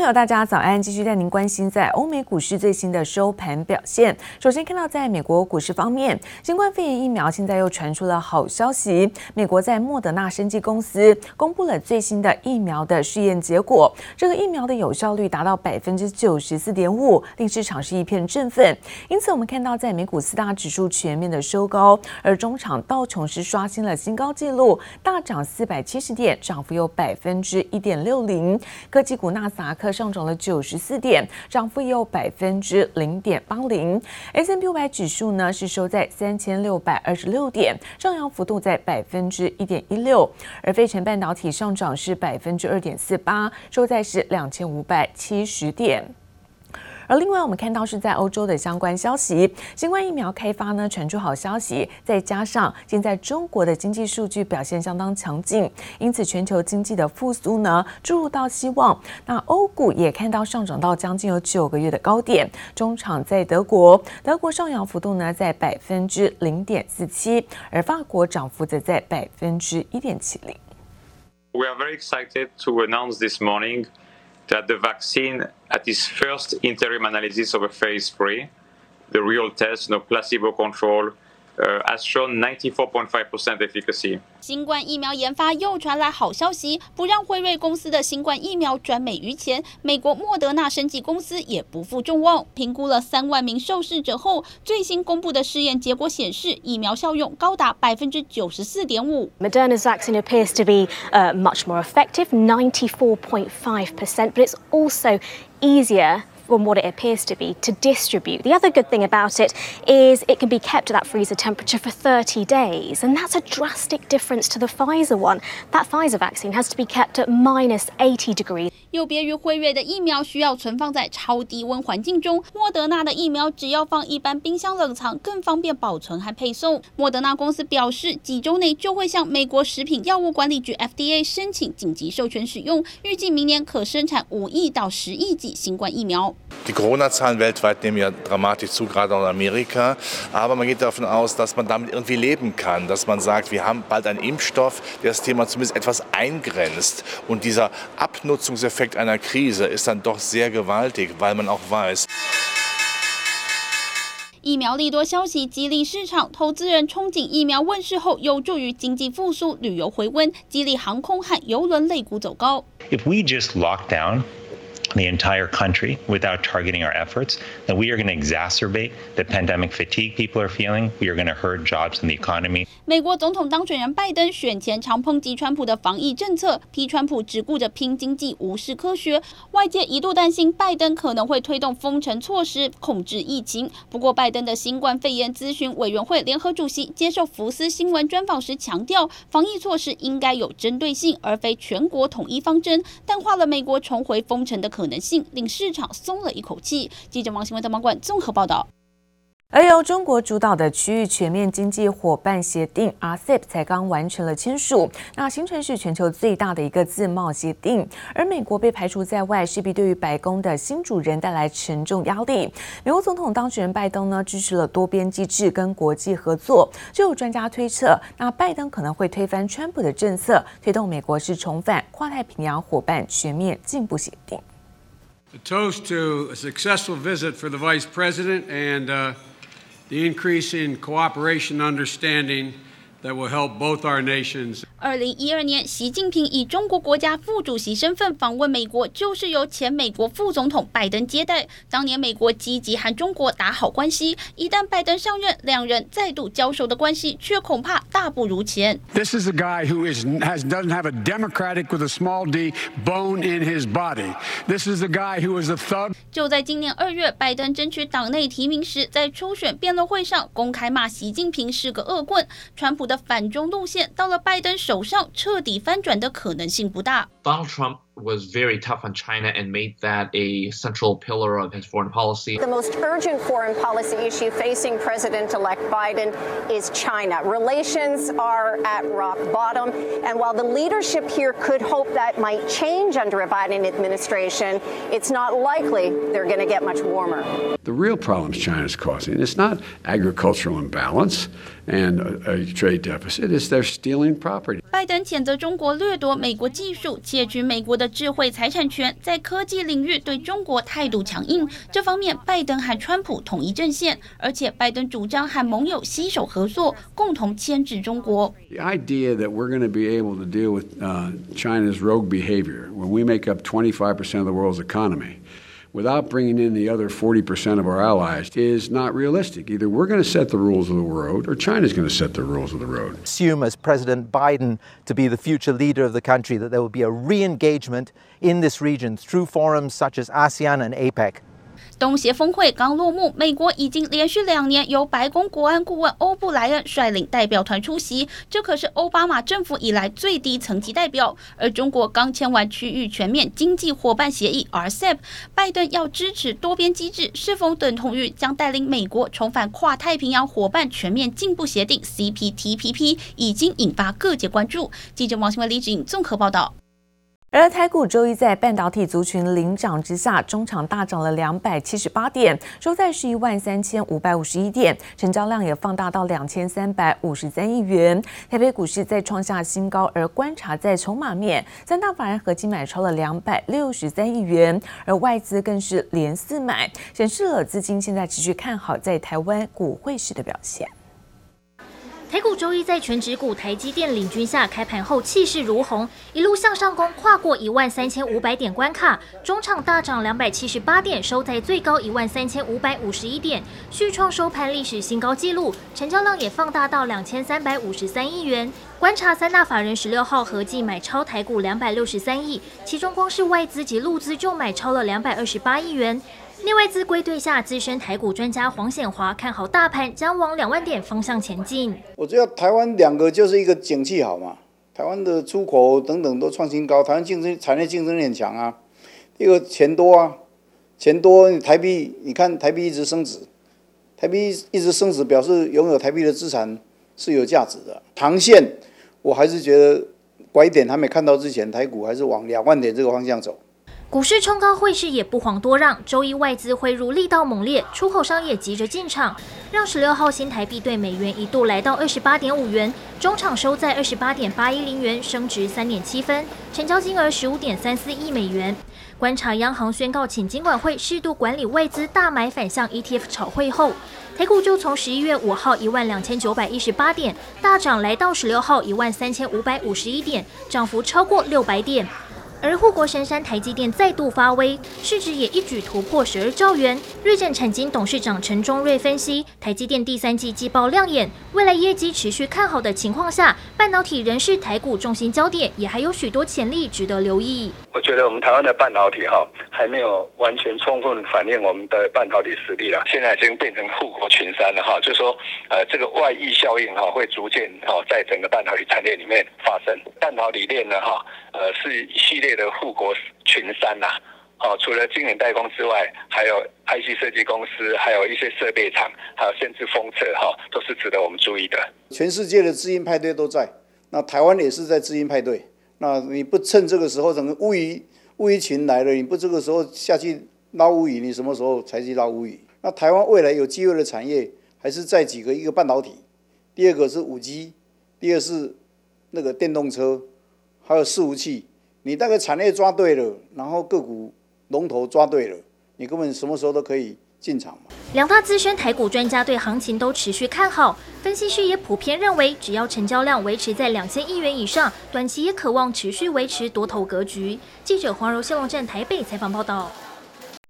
朋友，大家早安！继续带您关心在欧美股市最新的收盘表现。首先看到，在美国股市方面，新冠肺炎疫苗现在又传出了好消息。美国在莫德纳生技公司公布了最新的疫苗的试验结果，这个疫苗的有效率达到百分之九十四点五，令市场是一片振奋。因此，我们看到在美股四大指数全面的收高，而中场道琼斯刷新了新高纪录，大涨四百七十点，涨幅有百分之一点六零。科技股纳斯达克。上涨了九十四点，涨幅有百分之零点八零。S&P 五百指数呢是收在三千六百二十六点，上扬幅度在百分之一点一六。而费城半导体上涨是百分之二点四八，收在是两千五百七十点。而另外，我们看到是在欧洲的相关消息，新冠疫苗开发呢传出好消息，再加上现在中国的经济数据表现相当强劲，因此全球经济的复苏呢注入到希望。那欧股也看到上涨到将近有九个月的高点，中场在德国，德国上扬幅度呢在百分之零点四七，而法国涨幅则在百分之一点七零。We are very excited to announce this morning. that the vaccine, at its first interim analysis of a phase three, the real test, no placebo control, uh, has shown 94.5% efficacy. 新冠疫苗研发又传来好消息，不让辉瑞公司的新冠疫苗转美于前。美国莫德纳生技公司也不负众望，评估了三万名受试者后，最新公布的试验结果显示，疫苗效用高达百分之九十四点五。Moderna's vaccine appears to be uh, much more effective, 94.5%, but it's also easier. from what it appears to be to distribute. The other good thing about it is it can be kept at that freezer temperature for 30 days, and that's a drastic difference to the Pfizer one. That Pfizer vaccine has to be kept at minus 80 degrees. 有别于辉瑞的疫苗需要存放在超低温环境中，莫德纳的疫苗只要放一般冰箱冷藏，更方便保存和配送。莫德纳公司表示，几周内就会向美国食品药物管理局 FDA 申请紧急授权使用，预计明年可生产五亿到十亿剂新冠疫苗。 Die Corona-Zahlen weltweit nehmen ja dramatisch zu, gerade auch in Amerika. Aber man geht davon aus, dass man damit irgendwie leben kann, dass man sagt, wir haben bald einen Impfstoff, der das Thema zumindest etwas eingrenzt. Und dieser Abnutzungseffekt einer Krise ist dann doch sehr gewaltig, weil man auch weiß. 疫苗利多消息激励市场，投资人憧憬疫苗问世后有助于经济复苏、旅游回温，激励航空和邮轮类股走高。If we just lock down the entire country without targeting our efforts, then we are going to exacerbate the pandemic fatigue people are feeling. We are going to hurt jobs in the economy. 美国总统当选人拜登选前常抨击川普的防疫政策，批川普只顾着拼经济，无视科学。外界一度担心拜登可能会推动封城措施控制疫情。不过，拜登的新冠肺炎咨询委员会联合主席接受福斯新闻专访时强调，防疫措施应该有针对性，而非全国统一方针，淡化了美国重回封城的可可能性，令市场松了一口气。记者王新文在网馆综合报道。而由中国主导的区域全面经济伙伴协定 （RCEP） 才刚完成了签署，那形成是全球最大的一个自贸协定。而美国被排除在外，势必对于白宫的新主人带来沉重压力。美国总统当选人拜登呢，支持了多边机制跟国际合作，就有专家推测，那拜登可能会推翻川普的政策，推动美国是重返跨太平洋伙伴全面进步协定。A toast to a successful visit for the Vice President and, uh, the increase in cooperation understanding that will help both our nations. 二零一二年，习近平以中国国家副主席身份访问美国，就是由前美国副总统拜登接待。当年美国积极和中国打好关系，一旦拜登上任，两人再度交手的关系却恐怕大不如前。This is a guy who is has doesn't have a democratic with a small d bone in his body. This is a guy who is a thug. 就在今年二月，拜登争取党内提名时，在初选辩论会上公开骂习近平是个恶棍。川普的反中路线到了拜登手上彻底翻转的可能性不大。Was very tough on China and made that a central pillar of his foreign policy. The most urgent foreign policy issue facing President-elect Biden is China. Relations are at rock bottom, and while the leadership here could hope that might change under a Biden administration, it's not likely they're going to get much warmer. The real problems China is causing is not agricultural imbalance and a, a trade deficit, it's they're stealing property. 拜登谴责中国掠夺美国技术，窃取美国的智慧财产权，在科技领域对中国态度强硬。这方面，拜登和川普统一阵线，而且拜登主张和盟友携手合作，共同牵制中国。The idea that we're going to be able to deal with China's rogue behavior when we make up 25% of the world's economy. Without bringing in the other 40% of our allies is not realistic. Either we're going to set the rules of the road or China's going to set the rules of the road. Assume as President Biden to be the future leader of the country that there will be a re engagement in this region through forums such as ASEAN and APEC. 东协峰会刚落幕，美国已经连续两年由白宫国安顾问欧布莱恩率领代表团出席，这可是奥巴马政府以来最低层级代表。而中国刚签完区域全面经济伙伴协议 RCEP，拜登要支持多边机制，是否等同于将带领美国重返跨太平洋伙伴全面进步协定 CPTPP，已经引发各界关注。记者王新文、李芷颖综合报道。而台股周一在半导体族群领涨之下，中场大涨了两百七十八点，收在十一万三千五百五十一点，成交量也放大到两千三百五十三亿元。台北股市再创下新高，而观察在筹码面，三大法人合计买超了两百六十三亿元，而外资更是连四买，显示了资金现在持续看好在台湾股汇市的表现。台股周一在全指股台积电领军下，开盘后气势如虹，一路向上攻，跨过一万三千五百点关卡，中场大涨两百七十八点，收在最高一万三千五百五十一点，续创收盘历史新高纪录，成交量也放大到两千三百五十三亿元。观察三大法人十六号合计买超台股两百六十三亿，其中光是外资及陆资就买超了两百二十八亿元。另外资归队下，资深台股专家黄显华看好大盘将往两万点方向前进。我觉得台湾两个就是一个景气好嘛，台湾的出口等等都创新高，台湾竞争产业竞争力很强啊。第二个钱多啊，钱多，台币你看台币一直升值，台币一直升值表示拥有台币的资产是有价值的。长线我还是觉得拐点还没看到之前，台股还是往两万点这个方向走。股市冲高，汇市也不遑多让。周一外资汇入力道猛烈，出口商也急着进场，让十六号新台币对美元一度来到二十八点五元，中场收在二十八点八一零元，升值三点七分，成交金额十五点三四亿美元。观察央行宣告请金管会适度管理外资大买反向 ETF 炒汇后，台股就从十一月五号一万两千九百一十八点大涨来到十六号一万三千五百五十一点，涨幅超过六百点。而护国神山台积电再度发威，市值也一举突破十二兆元。瑞展产经董事长陈忠瑞分析，台积电第三季季报亮眼，未来业绩持续看好的情况下，半导体仍是台股重心焦点，也还有许多潜力值得留意。我觉得我们台湾的半导体哈还没有完全充分反映我们的半导体实力了，现在已经变成护国群山了哈，就是说呃这个外溢效应哈会逐渐哈在整个半导体产业里面发生，半导体链呢哈呃是一系列。的护国群山呐，哦，除了晶圆代工之外，还有 IC 设计公司，还有一些设备厂，还有甚至封测哈，都是值得我们注意的。全世界的资金派对都在，那台湾也是在资金派对。那你不趁这个时候，整个乌鱼乌鱼群来了，你不这个时候下去捞乌鱼，你什么时候才去捞乌鱼？那台湾未来有机会的产业还是在几个，一个半导体，第二个是五 G，第二是那个电动车，还有伺服器。你大概产业抓对了，然后个股龙头抓对了，你根本什么时候都可以进场嘛。两大资深台股专家对行情都持续看好，分析师也普遍认为，只要成交量维持在两千亿元以上，短期也渴望持续维持多头格局。记者黄柔、谢龙镇台北采访报道。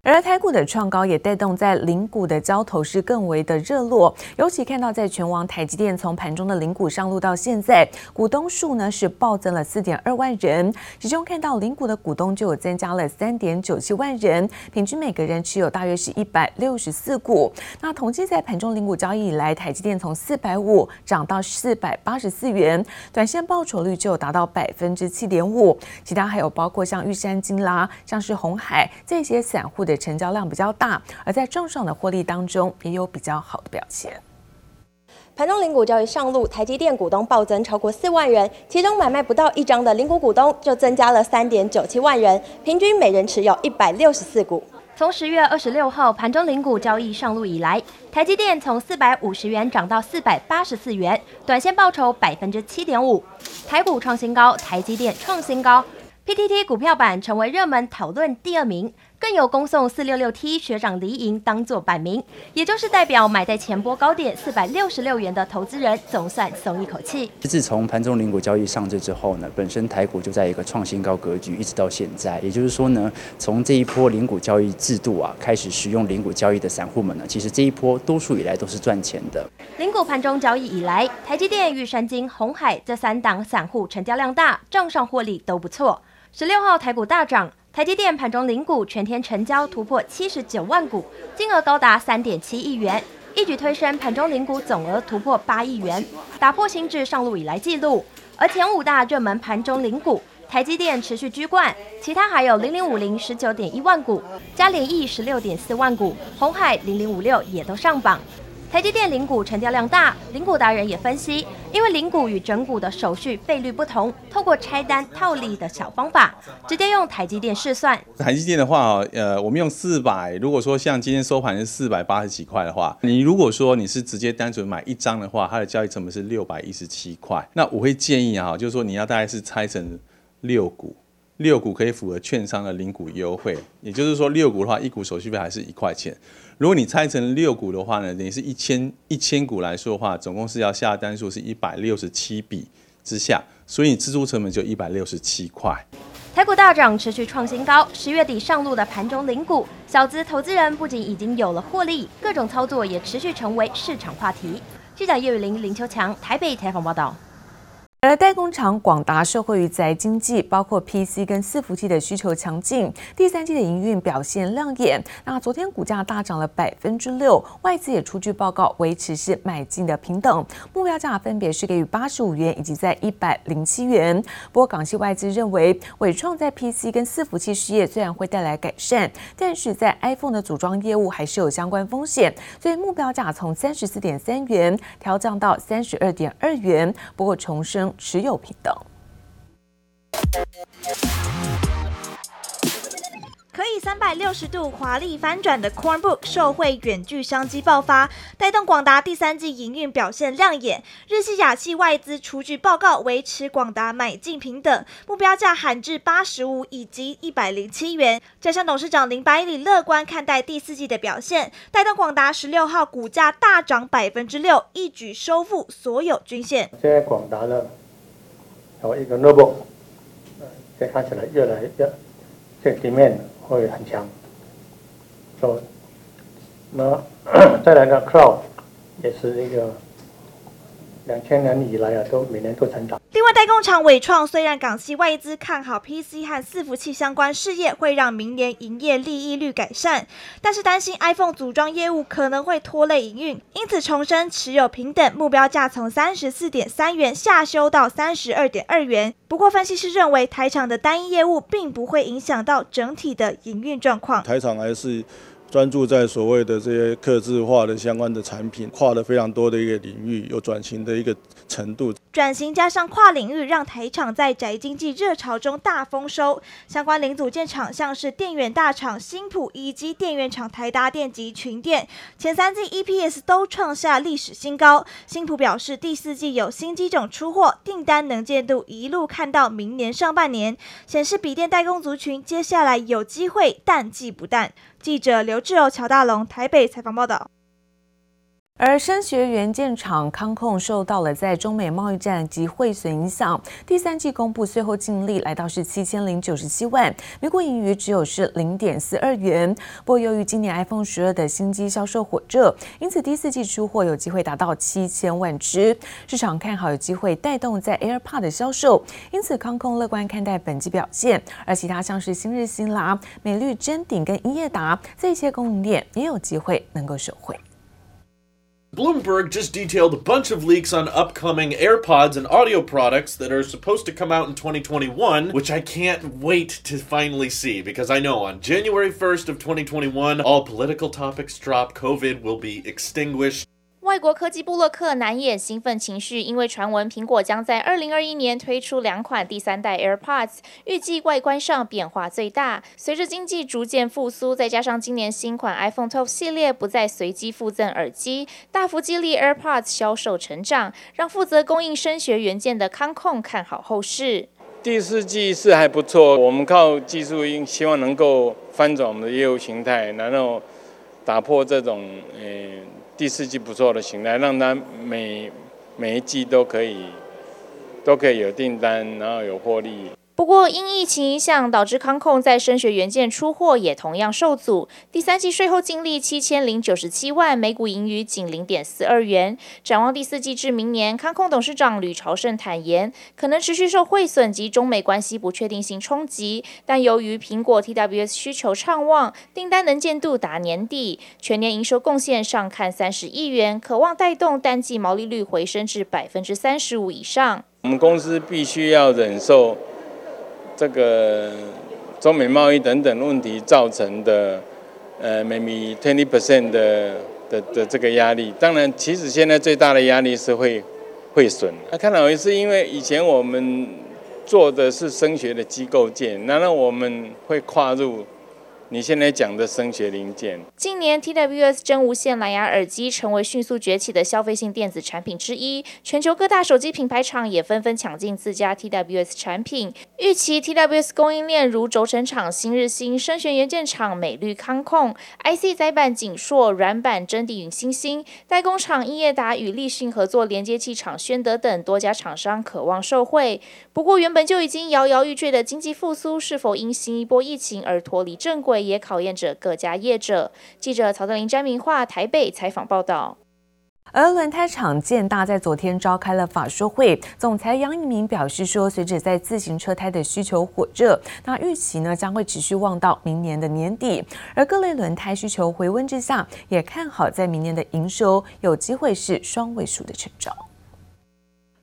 而台股的创高也带动在零股的交投是更为的热络，尤其看到在全网台积电从盘中的零股上路到现在，股东数呢是暴增了四点二万人，其中看到零股的股东就有增加了三点九七万人，平均每个人持有大约是一百六十四股。那统计在盘中零股交易以来，台积电从四百五涨到四百八十四元，短线报酬率就达到百分之七点五。其他还有包括像玉山金啦，像是红海这些散户的的。成交量比较大，而在账上的获利当中也有比较好的表现。盘中零股交易上路，台积电股东暴增超过四万人，其中买卖不到一张的零股股东就增加了三点九七万人，平均每人持有一百六十四股。从十月二十六号盘中零股交易上路以来，台积电从四百五十元涨到四百八十四元，短线报酬百分之七点五。台股创新高，台积电创新高，PTT 股票版成为热门讨论第二名。更有恭送四六六 T 学长离营当做版名，也就是代表买在前波高点四百六十六元的投资人总算松一口气。自从盘中零股交易上市之后呢，本身台股就在一个创新高格局，一直到现在。也就是说呢，从这一波零股交易制度啊开始使用零股交易的散户们呢，其实这一波多数以来都是赚钱的。零股盘中交易以来，台积电、玉山金、红海这三档散户成交量大，账上获利都不错。十六号台股大涨。台积电盘中零股全天成交突破七十九万股，金额高达三点七亿元，一举推升盘中零股总额突破八亿元，打破新制上路以来纪录。而前五大热门盘中零股，台积电持续居冠，其他还有零零五零十九点一万股，嘉联益十六点四万股，鸿海零零五六也都上榜。台积电零股成交量大，零股达人也分析，因为零股与整股的手续费率不同，透过拆单套利的小方法，直接用台积电试算。台积电的话，呃，我们用四百，如果说像今天收盘是四百八十几块的话，你如果说你是直接单纯买一张的话，它的交易成本是六百一十七块。那我会建议啊，就是说你要大概是拆成六股，六股可以符合券商的零股优惠，也就是说六股的话，一股手续费还是一块钱。如果你拆成六股的话呢，等于是一千一千股来说的话，总共是要下单数是一百六十七笔之下，所以你支出成本就一百六十七块。台股大涨，持续创新高。十月底上路的盘中零股，小资投资人不仅已经有了获利，各种操作也持续成为市场话题。记者叶雨林、林秋强台北采访报道。而代工厂广达受惠于宅经济，包括 PC 跟伺服器的需求强劲，第三季的营运表现亮眼。那昨天股价大涨了百分之六，外资也出具报告，维持是买进的平等，目标价分别是给予八十五元以及在一百零七元。不过港系外资认为，伟创在 PC 跟伺服器事业虽然会带来改善，但是在 iPhone 的组装业务还是有相关风险，所以目标价从三十四点三元调降到三十二点二元。不过重申。持有平等。可以三百六十度华丽翻转的 Chromebook 受惠远距商机爆发，带动广达第三季营运表现亮眼。日系、亚系外资出具报告，维持广达买进平等，目标价喊至八十五以及一百零七元。加上董事长林百里乐观看待第四季的表现，带动广达十六号股价大涨百分之六，一举收复所有均线。现在广达呢，有一个 notebook，现在看起来越来越这里面。会很强，那 再来个 Cloud 也是一个两千年以来啊，都每年都成长。另外，代工厂伟创虽然港系外资看好 PC 和伺服器相关事业会让明年营业利益率改善，但是担心 iPhone 组装业务可能会拖累营运，因此重申持有平等，目标价从三十四点三元下修到三十二点二元。不过，分析师认为台厂的单一业务并不会影响到整体的营运状况。台厂还是。专注在所谓的这些客制化的相关的产品，跨了非常多的一个领域，有转型的一个程度。转型加上跨领域，让台厂在宅经济热潮中大丰收。相关零组件厂像是电源大厂新普以及电源厂台达电及群电，前三季 EPS 都创下历史新高。新普表示，第四季有新机种出货，订单能见度一路看到明年上半年，显示笔电代工族群接下来有机会淡季不淡。记者刘志柔、乔大龙台北采访报道。而声学元件厂康控受到了在中美贸易战及汇损影响，第三季公布税后净利来到是七千零九十七万，每股盈余只有是零点四二元。不过由于今年 iPhone 十二的新机销售火热，因此第四季出货有机会达到七千万只，市场看好有机会带动在 AirPod 的销售，因此康控乐观看待本季表现。而其他像是新日新啦、美绿臻鼎跟英业达这些供应链也有机会能够受惠。Bloomberg just detailed a bunch of leaks on upcoming AirPods and audio products that are supposed to come out in 2021, which I can't wait to finally see because I know on January 1st of 2021, all political topics drop, COVID will be extinguished. 外国科技部落客难掩兴奋情绪，因为传闻苹果将在二零二一年推出两款第三代 AirPods，预计外观上变化最大。随着经济逐渐复苏，再加上今年新款 iPhone 12系列不再随机附赠耳机，大幅激励 AirPods 销售成长，让负责供应声学元件的康控看好后市。第四季是还不错，我们靠技术，应希望能够翻转我们的业务形态，然后打破这种呃第四季不错的形态，让他每每一季都可以都可以有订单，然后有获利。不过，因疫情影响，导致康控在声学元件出货也同样受阻。第三季税后净利七千零九十七万，每股盈余仅零点四二元。展望第四季至明年，康控董事长吕朝胜坦言，可能持续受汇损及中美关系不确定性冲击，但由于苹果 TWS 需求畅旺，订单能见度达年底，全年营收贡献上看三十亿元，可望带动单季毛利率回升至百分之三十五以上。我们公司必须要忍受。这个中美贸易等等问题造成的，呃，maybe twenty percent 的的的这个压力。当然，其实现在最大的压力是会会损。那看到也是因为以前我们做的是升学的机构件，难道我们会跨入？你现在讲的声学零件，近年 TWS 真无线蓝牙耳机成为迅速崛起的消费性电子产品之一，全球各大手机品牌厂也纷纷抢进自家 TWS 产品。预期 TWS 供应链如轴承厂新日兴、声学元件厂美绿康控、IC 载板景硕、软板真地与欣兴、代工厂英业达与立讯合作连接器厂宣德等多家厂商渴望受惠。不过，原本就已经摇摇欲坠的经济复苏，是否因新一波疫情而脱离正轨？也考验着各家业者。记者曹德林、詹明化台北采访报道。而轮胎厂建大在昨天召开了法说会，总裁杨一鸣表示说，随着在自行车胎的需求火热，那预期呢将会持续旺到明年的年底。而各类轮胎需求回温之下，也看好在明年的营收有机会是双位数的成长。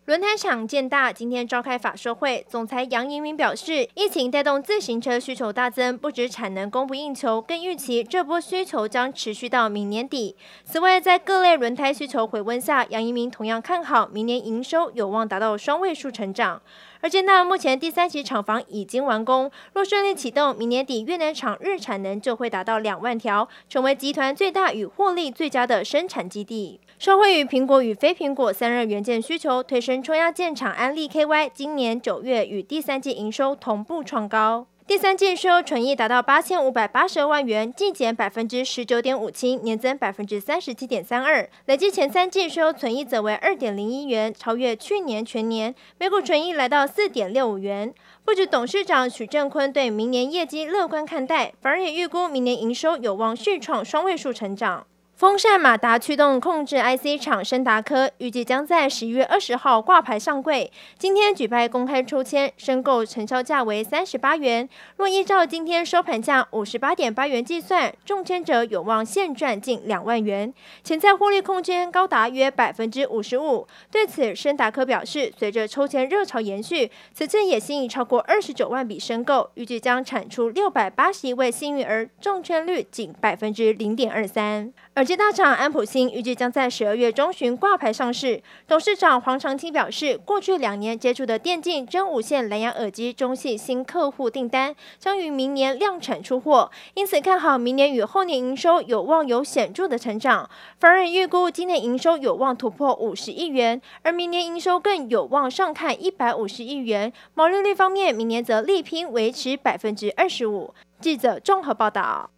轮胎厂建大今天召开法说会，总裁杨盈明表示，疫情带动自行车需求大增，不止产能供不应求，更预期这波需求将持续到明年底。此外，在各类轮胎需求回温下，杨盈明同样看好明年营收有望达到双位数成长。而建大目前第三期厂房已经完工，若顺利启动，明年底越南厂日产能就会达到两万条，成为集团最大与获利最佳的生产基地。受惠于苹果与非苹果散热元件需求，推升冲压件厂安利 KY 今年九月与第三季营收同步创高。第三季税后纯益达到八千五百八十二万元，季减百分之十九点五七，年增百分之三十七点三二。累计前三季税后纯益则为二点零一元，超越去年全年，每股纯益来到四点六五元。不止董事长许正坤对明年业绩乐观看待，反而也预估明年营收有望续创双位数成长。风扇马达驱动控制 IC 厂升达科预计将在十一月二十号挂牌上柜。今天举办公开抽签，申购成交价为三十八元。若依照今天收盘价五十八点八元计算，中签者有望现赚近两万元，潜在获利空间高达约百分之五十五。对此，升达科表示，随着抽签热潮延续，此次也吸引超过二十九万笔申购，预计将产出六百八十一位幸运儿，中签率仅百分之零点二三。而机大厂安普新预计将在十二月中旬挂牌上市。董事长黄长青表示，过去两年接触的电竞真无线蓝牙耳机中系新客户订单将于明年量产出货，因此看好明年与后年营收有望有显著的成长。反而预估今年营收有望突破五十亿元，而明年营收更有望上看一百五十亿元。毛利率方面，明年则力拼维持百分之二十五。记者综合报道。